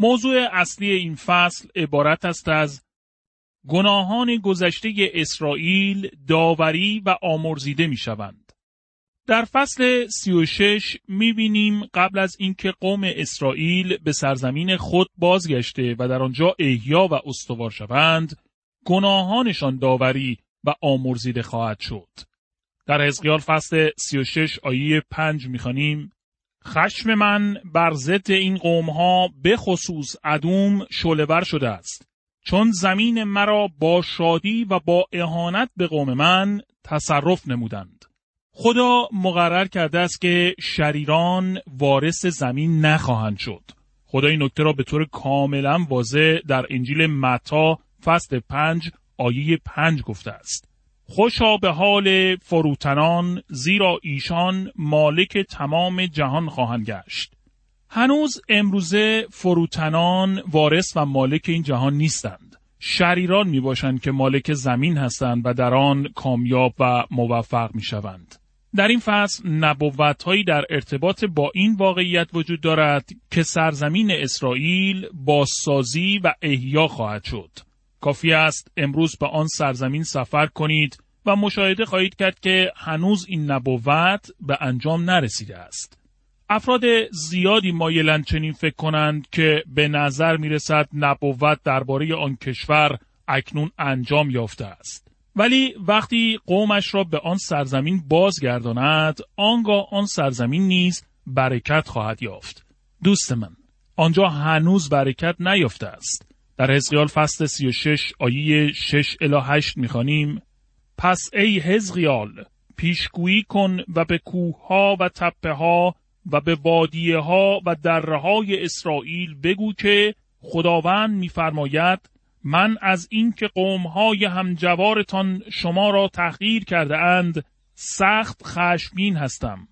موضوع اصلی این فصل عبارت است از گناهان گذشته اسرائیل داوری و آمرزیده می شوند. در فصل 36 می بینیم قبل از اینکه قوم اسرائیل به سرزمین خود بازگشته و در آنجا احیا و استوار شوند، گناهانشان داوری و آمرزیده خواهد شد. در حزقیال فصل 36 آیه 5 می‌خوانیم خشم من بر ضد این قوم ها به خصوص ادوم شلور شده است. چون زمین مرا با شادی و با اهانت به قوم من تصرف نمودند. خدا مقرر کرده است که شریران وارث زمین نخواهند شد. خدا این نکته را به طور کاملا واضح در انجیل متا فصل پنج آیه پنج گفته است. خوشا به حال فروتنان زیرا ایشان مالک تمام جهان خواهند گشت. هنوز امروزه فروتنان وارث و مالک این جهان نیستند. شریران می باشند که مالک زمین هستند و در آن کامیاب و موفق می شوند. در این فصل نبوت هایی در ارتباط با این واقعیت وجود دارد که سرزمین اسرائیل بازسازی و احیا خواهد شد. کافی است امروز به آن سرزمین سفر کنید و مشاهده خواهید کرد که هنوز این نبوت به انجام نرسیده است. افراد زیادی مایلند چنین فکر کنند که به نظر می رسد نبوت درباره آن کشور اکنون انجام یافته است. ولی وقتی قومش را به آن سرزمین بازگرداند آنگاه آن سرزمین نیز برکت خواهد یافت. دوست من آنجا هنوز برکت نیافته است. در حزقیال فصل 36 آیه 6 الی 8 می‌خوانیم پس ای حزقیال پیشگویی کن و به کوهها و تپه ها و به وادیه ها و دره های اسرائیل بگو که خداوند میفرماید من از اینکه قوم های همجوارتان شما را تحقیر کرده اند سخت خشمگین هستم.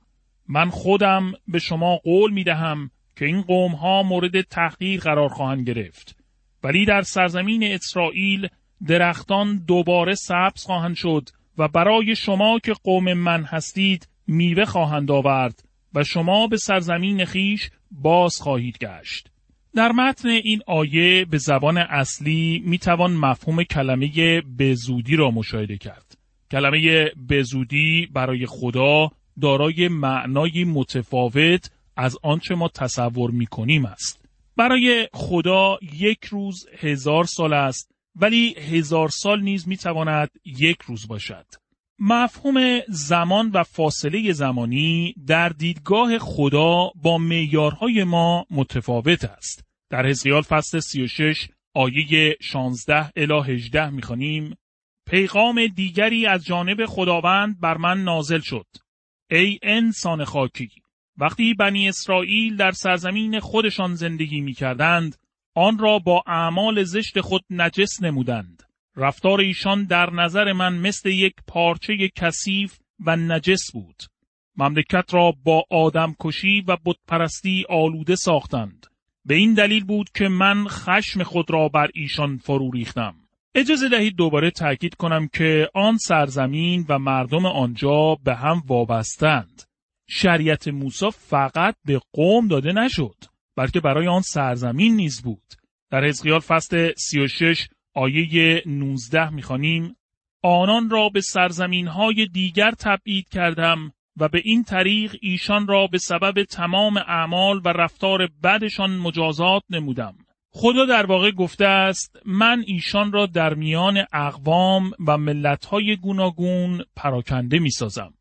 من خودم به شما قول می دهم که این قوم ها مورد تحقیر قرار خواهند گرفت. ولی در سرزمین اسرائیل درختان دوباره سبز خواهند شد و برای شما که قوم من هستید میوه خواهند آورد و شما به سرزمین خیش باز خواهید گشت. در متن این آیه به زبان اصلی می‌توان مفهوم کلمه بزودی را مشاهده کرد. کلمه بزودی برای خدا دارای معنای متفاوت از آنچه ما تصور می‌کنیم است. برای خدا یک روز هزار سال است ولی هزار سال نیز می‌تواند یک روز باشد. مفهوم زمان و فاصله زمانی در دیدگاه خدا با معیارهای ما متفاوت است. در حزقیال فصل 36 آیه 16 الی 18 می‌خوانیم پیغام دیگری از جانب خداوند بر من نازل شد. ای انسان خاکی وقتی بنی اسرائیل در سرزمین خودشان زندگی می کردند، آن را با اعمال زشت خود نجس نمودند. رفتار ایشان در نظر من مثل یک پارچه کثیف و نجس بود. مملکت را با آدم کشی و بتپرستی آلوده ساختند. به این دلیل بود که من خشم خود را بر ایشان فرو ریختم. اجازه دهید دوباره تاکید کنم که آن سرزمین و مردم آنجا به هم وابستند. شریعت موسی فقط به قوم داده نشد. بلکه برای آن سرزمین نیز بود. در حزقیال فصل 36 آیه 19 می‌خوانیم آنان را به سرزمین های دیگر تبعید کردم و به این طریق ایشان را به سبب تمام اعمال و رفتار بدشان مجازات نمودم. خدا در واقع گفته است من ایشان را در میان اقوام و ملتهای گوناگون پراکنده می سازم.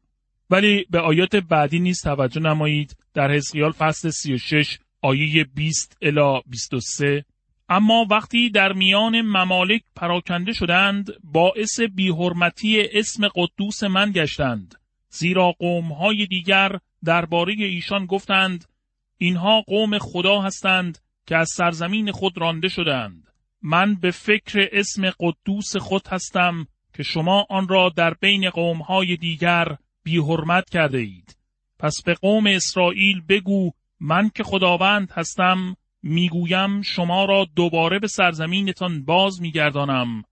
ولی به آیات بعدی نیز توجه نمایید. در حزقیال فصل 36 آیه 20 الی 23 اما وقتی در میان ممالک پراکنده شدند باعث بیحرمتی اسم قدوس من گشتند. زیرا قومهای دیگر درباره ایشان گفتند اینها قوم خدا هستند که از سرزمین خود رانده شدند. من به فکر اسم قدوس خود هستم که شما آن را در بین قومهای دیگر بی حرمت کرده اید. پس به قوم اسرائیل بگو من که خداوند هستم می‌گویم شما را دوباره به سرزمینتان باز میگردانم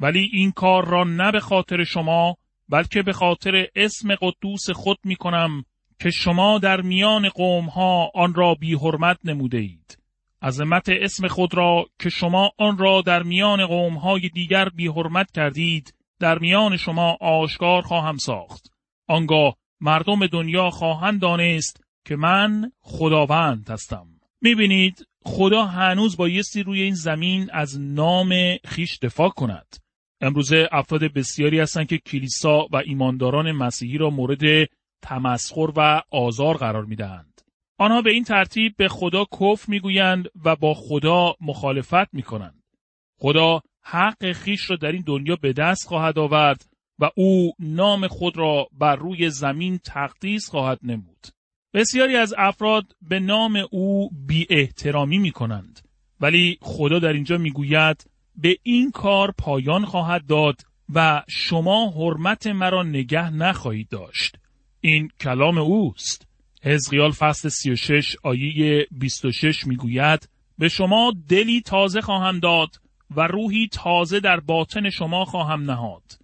ولی این کار را نه به خاطر شما بلکه به خاطر اسم قدوس خود می کنم که شما در میان قوم ها آن را بی حرمت نموده اید. عظمت اسم خود را که شما آن را در میان قوم های دیگر بی حرمت کردید در میان شما آشکار خواهم ساخت. آنگاه مردم دنیا خواهند دانست که من خداوند هستم. می‌بینید خدا هنوز بایستی روی این زمین از نام خیش دفاع کند. امروزه افراد بسیاری هستند که کلیسا و ایمانداران مسیحی را مورد تمسخر و آزار قرار می‌دهند. آنها به این ترتیب به خدا کف می‌گویند و با خدا مخالفت می‌کنند. خدا حق خیش را در این دنیا به دست خواهد آورد و او نام خود را بر روی زمین تقدیس خواهد نمود. بسیاری از افراد به نام او بی احترامی می کنند. ولی خدا در اینجا می‌گوید به این کار پایان خواهد داد و شما حرمت مرا نگه نخواهید داشت. این کلام اوست. حزقیال فصل 36 آیه 26 می‌گوید به شما دلی تازه خواهم داد و روحی تازه در باطن شما خواهم نهاد.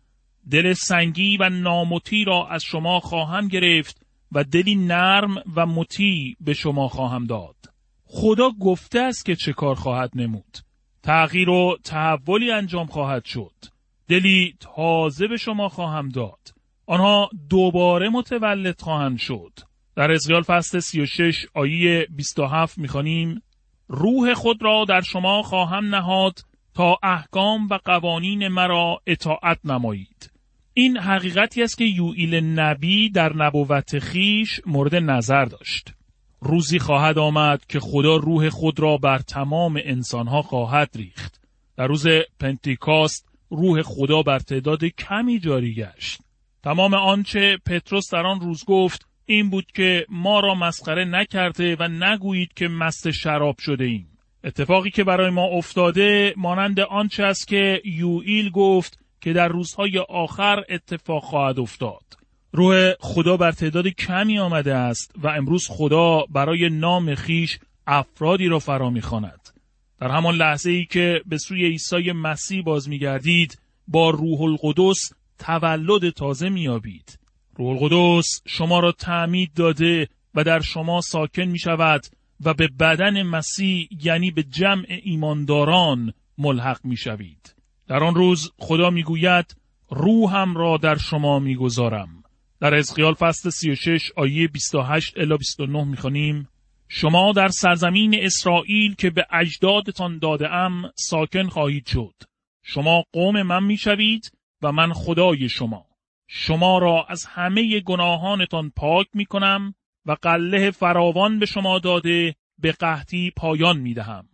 دل سنگی و نامطی را از شما خواهم گرفت و دلی نرم و مطیع به شما خواهم داد. خدا گفته است که چه کار خواهد نمود. تغییر و تحولی انجام خواهد شد. دلی تازه به شما خواهم داد. آنها دوباره متولد خواهند شد. در ازیال فصل 36 آیه 27 می‌خوانیم روح خود را در شما خواهم نهاد تا احکام و قوانین مرا اطاعت نمایید. این حقیقتی است که یوئیل نبی در نبوت خیش مورد نظر داشت. روزی خواهد آمد که خدا روح خود را بر تمام انسانها خواهد ریخت. در روز پنتیکاست روح خدا بر تعداد کمی جاری گشت. تمام آنچه پتروس در آن روز گفت این بود که ما را مسخره نکرده و نگویید که مست شراب شده ایم. اتفاقی که برای ما افتاده مانند آنچه است که یوئیل گفت که در روزهای آخر اتفاق خواهد افتاد. روح خدا بر تعداد کمی آمده است و امروز خدا برای نام خیش افرادی را فرا می‌خواند. در همان لحظه ای که به سوی عیسی مسیح باز میگردید با روح القدس تولد تازه میابید. روح القدس شما را تعمید داده و در شما ساکن می شود و به بدن مسیح یعنی به جمع ایمانداران ملحق می شوید. در آن روز خدا می گوید روحم را در شما می گذارم. در ازقیال فصل 36 آیه 28 الی 29 می‌خوانیم شما در سرزمین اسرائیل که به اجدادتان داده ام ساکن خواهید شد. شما قوم من می‌شوید و من خدای شما. شما را از همه گناهانتان پاک می کنم و قله فراوان به شما داده به قحطی پایان می دهم.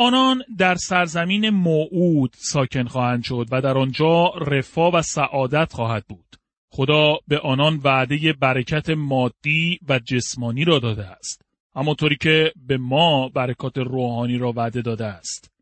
آنان در سرزمین موعود ساکن خواهند شد و در آنجا رفاه و سعادت خواهد بود. خدا به آنان وعده برکت مادی و جسمانی را داده است. همانطوری که به ما برکات روحانی را وعده داده است.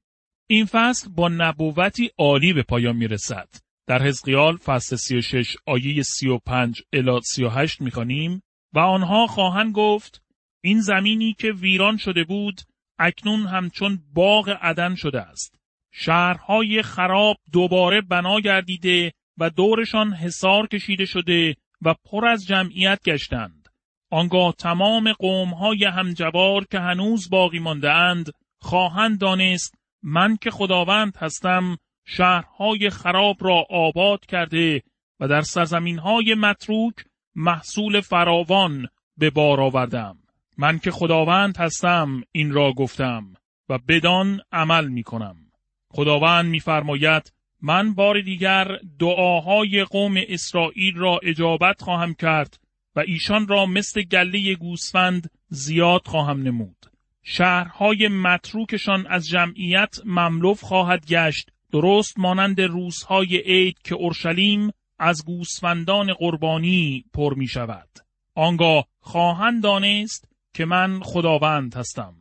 این فصل با نبوتی عالی به پایان می رسد. در حزقیال فصل 36 آیه 35 الی 38 می‌خوانیم و آنها خواهند گفت این زمینی که ویران شده بود اکنون همچون باغ عدن شده است. شهرهای خراب دوباره بنا گردیده و دورشان حصار کشیده شده و پر از جمعیت گشتند. آنگاه تمام قومهای همجوار که هنوز باقی مانده اند خواهند دانست من که خداوند هستم شهرهای خراب را آباد کرده و در سرزمینهای متروک محصول فراوان به بار آوردم. من که خداوند هستم این را گفتم و بدان عمل می کنم. خداوند میفرماید من بار دیگر دعاهای قوم اسرائیل را اجابت خواهم کرد و ایشان را مثل گله گوسفند زیاد خواهم نمود. شهرهای متروکشان از جمعیت مملوف خواهد گشت درست مانند روزهای عید که اورشلیم از گوسفندان قربانی پر می شود. آنگاه خواهند دانست که من خداوند هستم.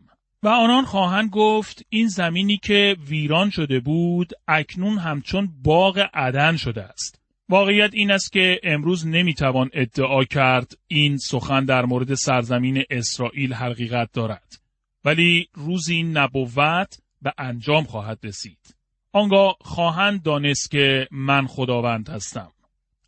و آنان خواهند گفت این زمینی که ویران شده بود اکنون همچون باغ عدن شده است. واقعیت این است که امروز نمی‌توان ادعا کرد این سخن در مورد سرزمین اسرائیل حقیقت دارد. ولی روزی نبوت به انجام خواهد رسید. آنگاه خواهند دانست که من خداوند هستم.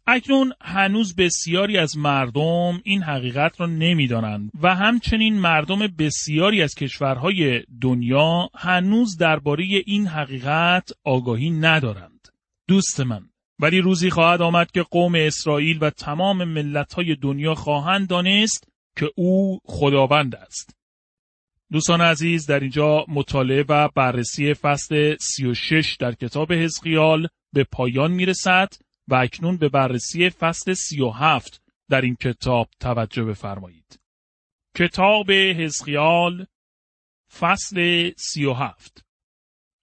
اکنون هنوز بسیاری از مردم این حقیقت را نمی‌دانند و همچنین مردم بسیاری از کشورهای دنیا هنوز درباره این حقیقت آگاهی ندارند. دوست من ولی روزی خواهد آمد که قوم اسرائیل و تمام ملتهای دنیا خواهند دانست که او خداوند است. دوستان عزیز در اینجا مطالعه و بررسی فصل 36 در کتاب حزقیال به پایان می رسد و اکنون به بررسی فصل 37 در این کتاب توجه بفرمایید. کتاب حزقیال فصل 37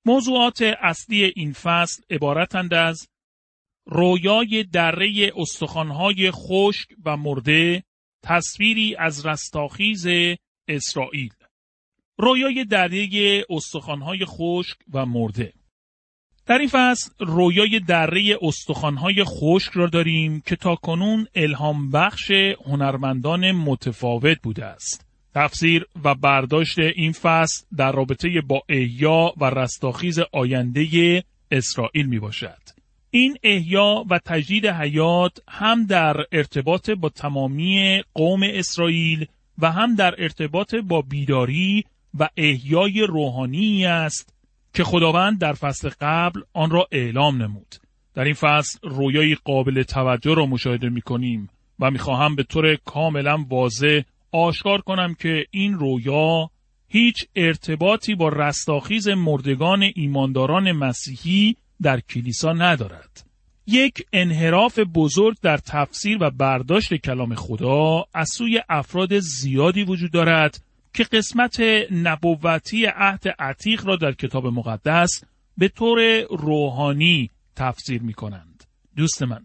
موضوعات اصلی این فصل عبارتند از رویای دره استخوانهای خشک و مرده تصویری از رستاخیز اسرائیل. رویای دره استخوانهای خشک و مرده. در این فصل رویای دره استخوانهای خشک را داریم که تا کنون الهام بخش هنرمندان متفاوت بوده است. تفسیر و برداشت این فصل در رابطه با احیا و رستاخیز آینده اسرائیل می باشد. این احیا و تجدید حیات هم در ارتباط با تمامی قوم اسرائیل و هم در ارتباط با بیداری و احیای روحانی است که خداوند در فصل قبل آن را اعلام نمود. در این فصل رویای قابل توجه را مشاهده می کنیم و می خواهم به طور کاملا واضح آشکار کنم که این رویا هیچ ارتباطی با رستاخیز مردگان ایمانداران مسیحی در کلیسا ندارد. یک انحراف بزرگ در تفسیر و برداشت کلام خدا از سوی افراد زیادی وجود دارد که قسمت نبوتی عهد عتیق را در کتاب مقدس به طور روحانی تفسیر می کنند. دوست من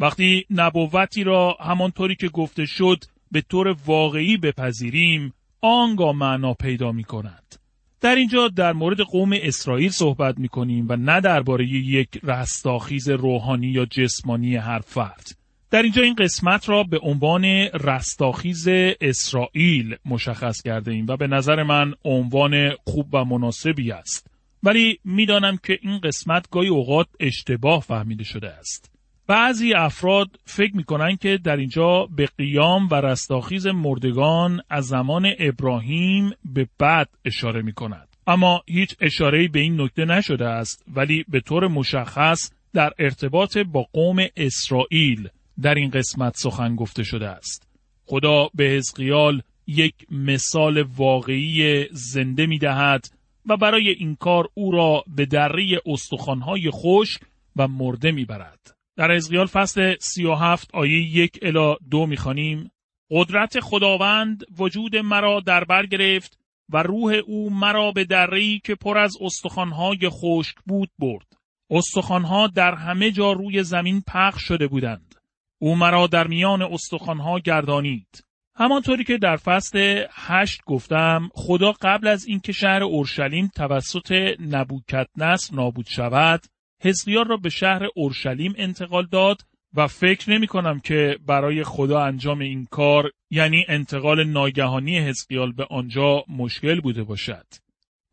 وقتی نبوتی را همانطوری که گفته شد به طور واقعی بپذیریم آنگاه معنا پیدا می کند. در اینجا در مورد قوم اسرائیل صحبت می کنیم و نه درباره یک رستاخیز روحانی یا جسمانی هر فرد. در اینجا این قسمت را به عنوان رستاخیز اسرائیل مشخص کرده ایم و به نظر من عنوان خوب و مناسبی است. ولی می‌دانم که این قسمت گاهی اوقات اشتباه فهمیده شده است. بعضی افراد فکر می کنند که در اینجا به قیام و رستاخیز مردگان از زمان ابراهیم به بعد اشاره می کند. اما هیچ اشاره به این نکته نشده است ولی به طور مشخص در ارتباط با قوم اسرائیل در این قسمت سخن گفته شده است. خدا به حزقیال یک مثال واقعی زنده می دهد و برای این کار او را به دره استخوانهای خوش و مرده می برد. در حزقیال فصل 37 آیه یک الا دو می‌خوانیم قدرت خداوند وجود مرا در بر گرفت و روح او مرا به دری که پر از استخوانهای خشک بود برد. استخوانها در همه جا روی زمین پخش شده بودند. او مرا در میان استخوانها گردانید. همانطوری که در فصل هشت گفتم خدا قبل از اینکه شهر اورشلیم توسط نبوکدنس نابود شود حزقیال را به شهر اورشلیم انتقال داد و فکر نمی کنم که برای خدا انجام این کار یعنی انتقال ناگهانی حزقیال به آنجا مشکل بوده باشد.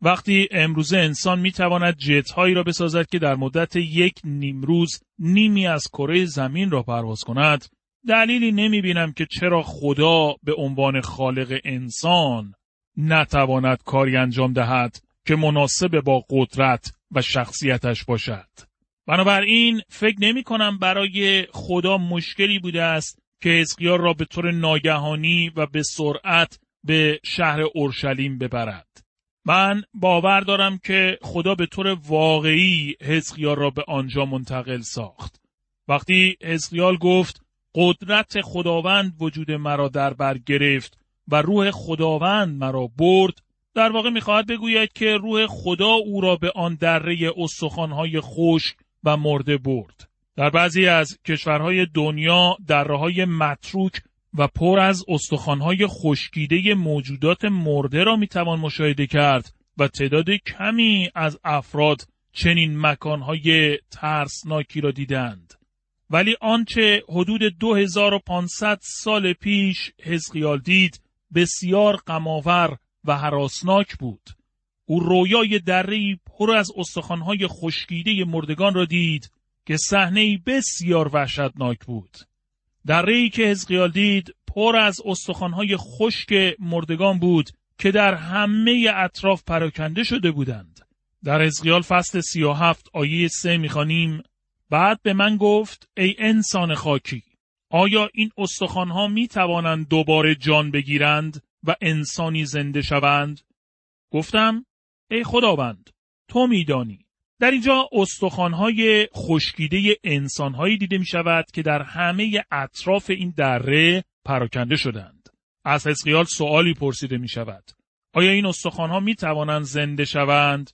وقتی امروزه انسان می تواند جت هایی را بسازد که در مدت یک نیمروز نیمی از کره زمین را پرواز کند دلیلی نمی بینم که چرا خدا به عنوان خالق انسان نتواند کاری انجام دهد که مناسب با قدرت و شخصیتش باشد. بنابراین فکر نمی کنم برای خدا مشکلی بوده است که حزقیال را به طور ناگهانی و به سرعت به شهر اورشلیم ببرد. من باور دارم که خدا به طور واقعی حزقیال را به آنجا منتقل ساخت. وقتی حزقیال گفت قدرت خداوند وجود مرا در بر گرفت و روح خداوند مرا برد در واقع می‌خواهد بگوید که روح خدا او را به آن دره استخوانهای خشک و مرده برد. در بعضی از کشورهای دنیا دره های متروک و پر از استخوانهای خشکیده موجودات مرده را می‌توان مشاهده کرد و تعداد کمی از افراد چنین مکانهای ترسناکی را دیدند. ولی آنچه حدود 2500 سال پیش حزقیال دید بسیار غمآور و حراسناک بود. او رویای درهای پر از استخوانهای خشکیده مردگان را دید که صحنه بسیار وحشتناک بود. درهای که حزقیال دید پر از استخوانهای خشک مردگان بود که در همه اطراف پراکنده شده بودند. در حزقیال فصل سی و هفت آیه سه می‌خوانیم بعد به من گفت ای انسان خاکی آیا این استخوانها می توانند دوباره جان بگیرند و انسانی زنده شوند؟ گفتم ای خداوند تو میدانی در اینجا استخوانهای خشکیده انسانهایی دیده می شود که در همه اطراف این دره پراکنده شدند. از حزقیال سوالی پرسیده می شود. آیا این استخوانها می توانند زنده شوند؟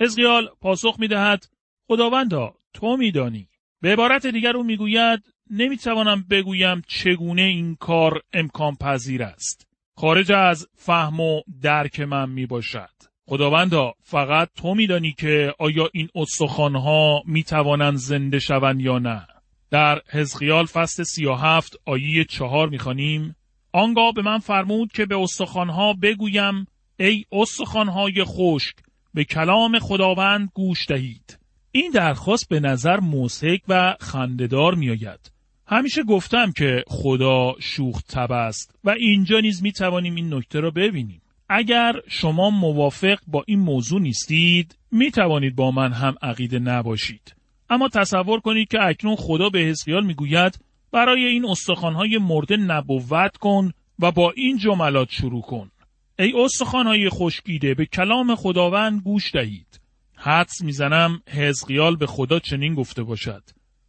حزقیال پاسخ می دهد خداوندا تو میدانی. به عبارت دیگر او می‌گوید نمی‌توانم بگویم چگونه این کار امکان پذیر است. خارج از فهم و درک من می باشد. خداوندا فقط تو میدانی که آیا این استخوانها می توانند زنده شوند یا نه. در حزقیال فصل سی و هفت آیه چهار می‌خوانیم آنگاه به من فرمود که به استخوانها بگویم ای استخوانهای خشک به کلام خداوند گوش دهید. این درخواست به نظر موسیق و خندهدار میآید. همیشه گفتم که خدا شوخ تب است و اینجا نیز می توانیم این نکته را ببینیم. اگر شما موافق با این موضوع نیستید می توانید با من هم عقیده نباشید. اما تصور کنید که اکنون خدا به حزقیال می‌گوید برای این استخوانهای مرده نبوت کن و با این جملات شروع کن. ای استخوانهای خشکیده به کلام خداوند گوش دهید. حدس می‌زنم حزقیال به خدا چنین گفته باشد.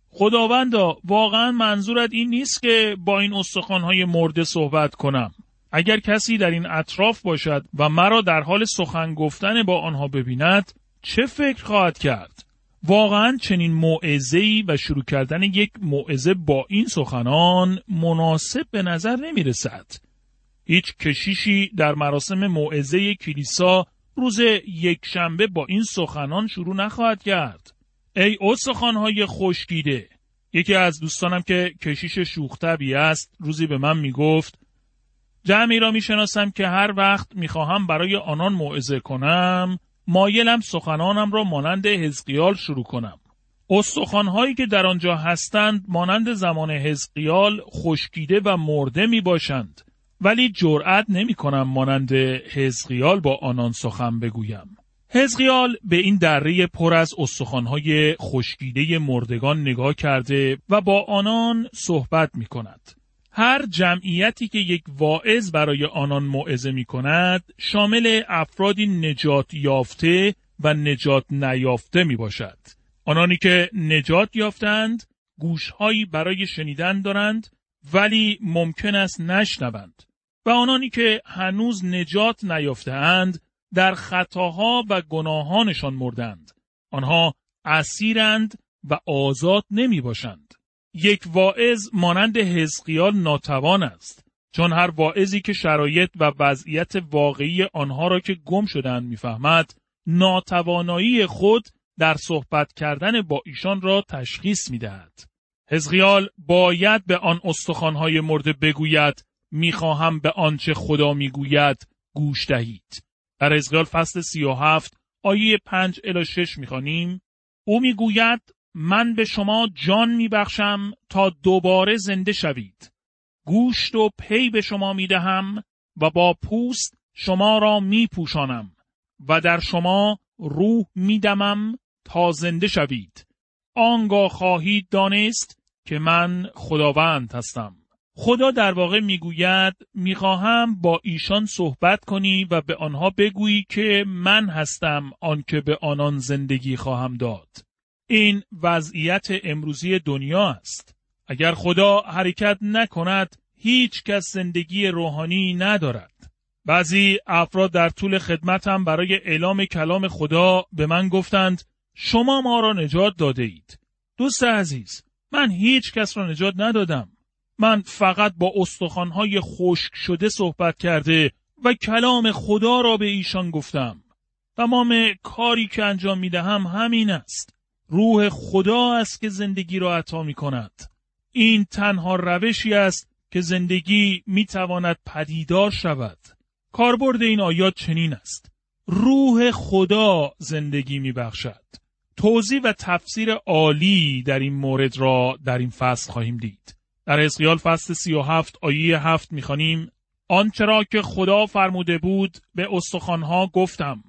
خداوندا واقعا منظورت این نیست که با این استخوانهای مرده صحبت کنم. اگر کسی در این اطراف باشد و مرا در حال سخن گفتن با آنها ببیند چه فکر خواهد کرد؟ واقعا چنین موعظه‌ای و شروع کردن یک موعظه با این سخنان مناسب به نظر نمی رسد. هیچ کشیشی در مراسم موعظه کلیسا روز یک شنبه با این سخنان شروع نخواهد کرد. ای استخوانهای خشکیده یکی از دوستانم که کشیش شوختبی است روزی به من می گفت جمعی را می‌شناسم که هر وقت می‌خواهم برای آنان موعظه کنم مایلم سخنانم را مانند حزقیال شروع کنم استخوانهایی که در آنجا هستند مانند زمان حزقیال خشکیده و مرده می باشند ولی جرأت نمی کنم مانند حزقیال با آنان سخن بگویم حزقیال به این دره پر از استخوانهای خشکیده مردگان نگاه کرده و با آنان صحبت می کند. هر جمعیتی که یک واعظ برای آنان موعظه می کند شامل افرادی نجات یافته و نجات نیافته می باشد. آنانی که نجات یافتند گوشهایی برای شنیدن دارند ولی ممکن است نشنوند و آنانی که هنوز نجات نیافتهاند در خطاها و گناهانشان مردند. آنها اسیرند و آزاد نمی باشند. یک واعظ مانند حزقیال ناتوان است چون هر واعظی که شرایط و وضعیت واقعی آنها را که گم شدند می‌فهمد ناتوانایی خود در صحبت کردن با ایشان را تشخیص می‌دهد. حزقیال باید به آن استخوانهای مرده بگوید می‌خواهم به آنچه خدا می‌گوید گوش دهید. در حزقیال فصل سی و هفت آیه پنج الی شش می‌خوانیم او می‌گوید من به شما جان میبخشم تا دوباره زنده شوید. گوشت و پی به شما می‌دهم و با پوست شما را میپوشانم و در شما روح میدمم تا زنده شوید. آنگاه خواهید دانست که من خداوند هستم. خدا در واقع می‌گوید می‌خواهم با ایشان صحبت کنی و به آنها بگویی که من هستم آنکه به آنان زندگی خواهم داد. این وضعیت امروزی دنیا است. اگر خدا حرکت نکند هیچ کس زندگی روحانی ندارد. بعضی افراد در طول خدمتم برای اعلام کلام خدا به من گفتند شما ما را نجات داده اید. دوست عزیز من هیچ کس را نجات ندادم. من فقط با استخوانهای خشک شده صحبت کرده و کلام خدا را به ایشان گفتم. تمام کاری که انجام می دهم همین است. روح خدا است که زندگی را عطا می کند. این تنها روشی است که زندگی می تواند پدیدار شود. کاربرد این آیات چنین است. روح خدا زندگی می بخشد. توضیح و تفسیر عالی در این مورد را در این فصل خواهیم دید. در اسقیال فصل سی و هفت آیه هفت می‌خوانیم آنچه را که خدا فرموده بود به استخوانها گفتم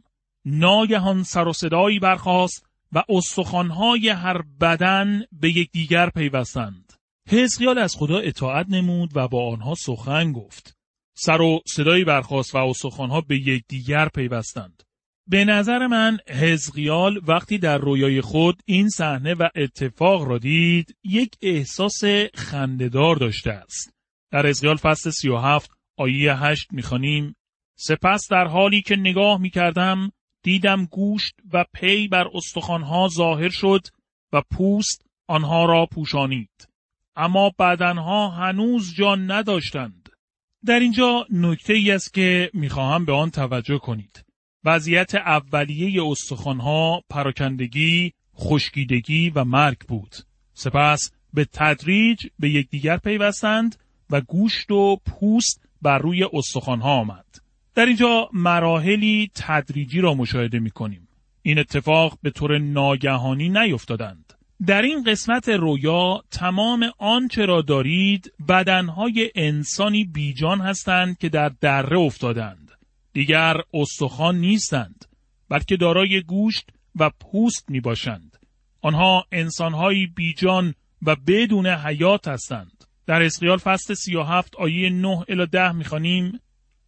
ناگهان سر و صدایی برخاست و استخوانهای هر بدن به یکدیگر پیوستند. حزقیال از خدا اطاعت نمود و با آنها سخن گفت. سر و صدایی برخاست و استخوانها به یکدیگر پیوستند. به نظر من حزقیال وقتی در رویای خود این صحنه و اتفاق را دید یک احساس خندهدار داشته است. در حزقیال فصل 37 آیه 8 می‌خوانیم. سپس در حالی که نگاه می‌کردم دیدم گوشت و پی بر استخوانها ظاهر شد و پوست آنها را پوشانید. اما بدنها هنوز جان نداشتند. در اینجا نکته ای است که می‌خواهم به آن توجه کنید. وضعیت اولیه استخوانها پراکندگی، خشکیدگی و مرگ بود. سپس به تدریج به یکدیگر پیوستند و گوشت و پوست بر روی استخوانها آمد. در اینجا مراحلی تدریجی را مشاهده می کنیم. این اتفاق به طور ناگهانی نیفتادند. در این قسمت رویا تمام آنچه را دارید بدنهای انسانی بیجان هستند که در دره افتادند. دیگر استخوان نیستند بلکه دارای گوشت و پوست می باشند. آنها انسانهایی بیجان و بدون حیات هستند. در اسقیال فصل 37 آیه 9 الی 10 می‌خوانیم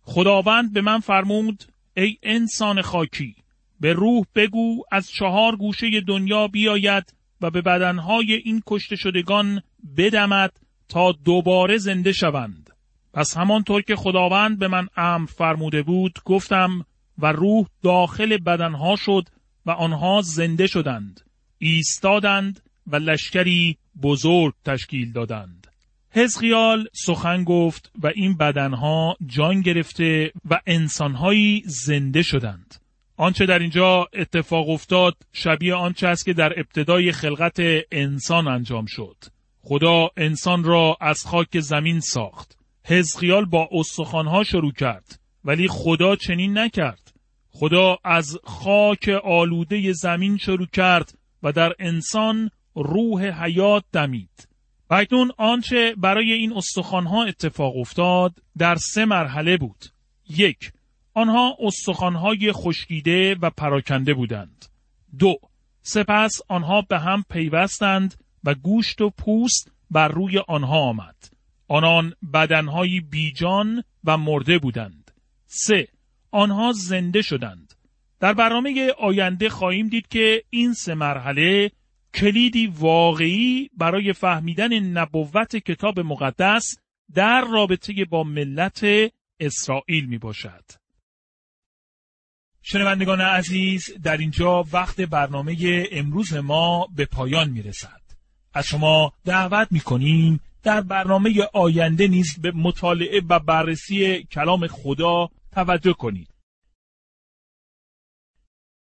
خداوند به من فرمود ای انسان خاکی به روح بگو از چهار گوشه دنیا بیاید و به بدنهای این کشته شدگان بدمد تا دوباره زنده شوند. پس همانطور که خداوند به من امر فرموده بود گفتم و روح داخل بدنها شد و آنها زنده شدند ایستادند و لشکری بزرگ تشکیل دادند حزقیال سخن گفت و این بدنها جان گرفته و انسانهایی زنده شدند. آنچه در اینجا اتفاق افتاد شبیه آنچه است که در ابتدای خلقت انسان انجام شد. خدا انسان را از خاک زمین ساخت. حزقیال با استخوانها شروع کرد ولی خدا چنین نکرد. خدا از خاک آلوده زمین شروع کرد و در انسان روح حیات دمید. اکنون آنچه برای این استخوانها اتفاق افتاد در سه مرحله بود یک آنها استخوانهای خشکیده و پراکنده بودند دو سپس آنها به هم پیوستند و گوشت و پوست بر روی آنها آمد آنان بدنهایی بیجان و مرده بودند. سه آنها زنده شدند. در برنامه آینده خواهیم دید که این سه مرحله کلیدی واقعی برای فهمیدن نبوت کتاب مقدس در رابطه با ملت اسرائیل می باشد. شنوندگان عزیز در اینجا وقت برنامه امروز ما به پایان می رسد. از شما دعوت می کنیم در برنامه آینده نیز به مطالعه و بررسی کلام خدا توجه کنید